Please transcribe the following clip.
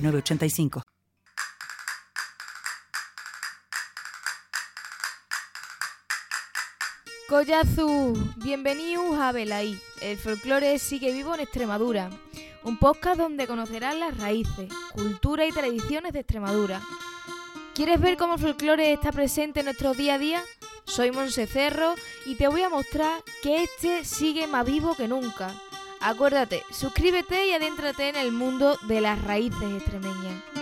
985. Collazu, bienvenidos a Belaí. El folclore sigue vivo en Extremadura. Un podcast donde conocerás las raíces, cultura y tradiciones de Extremadura. ¿Quieres ver cómo el folclore está presente en nuestro día a día? Soy Monse Cerro y te voy a mostrar que este sigue más vivo que nunca. Acuérdate, suscríbete y adéntrate en el mundo de las raíces extremeñas.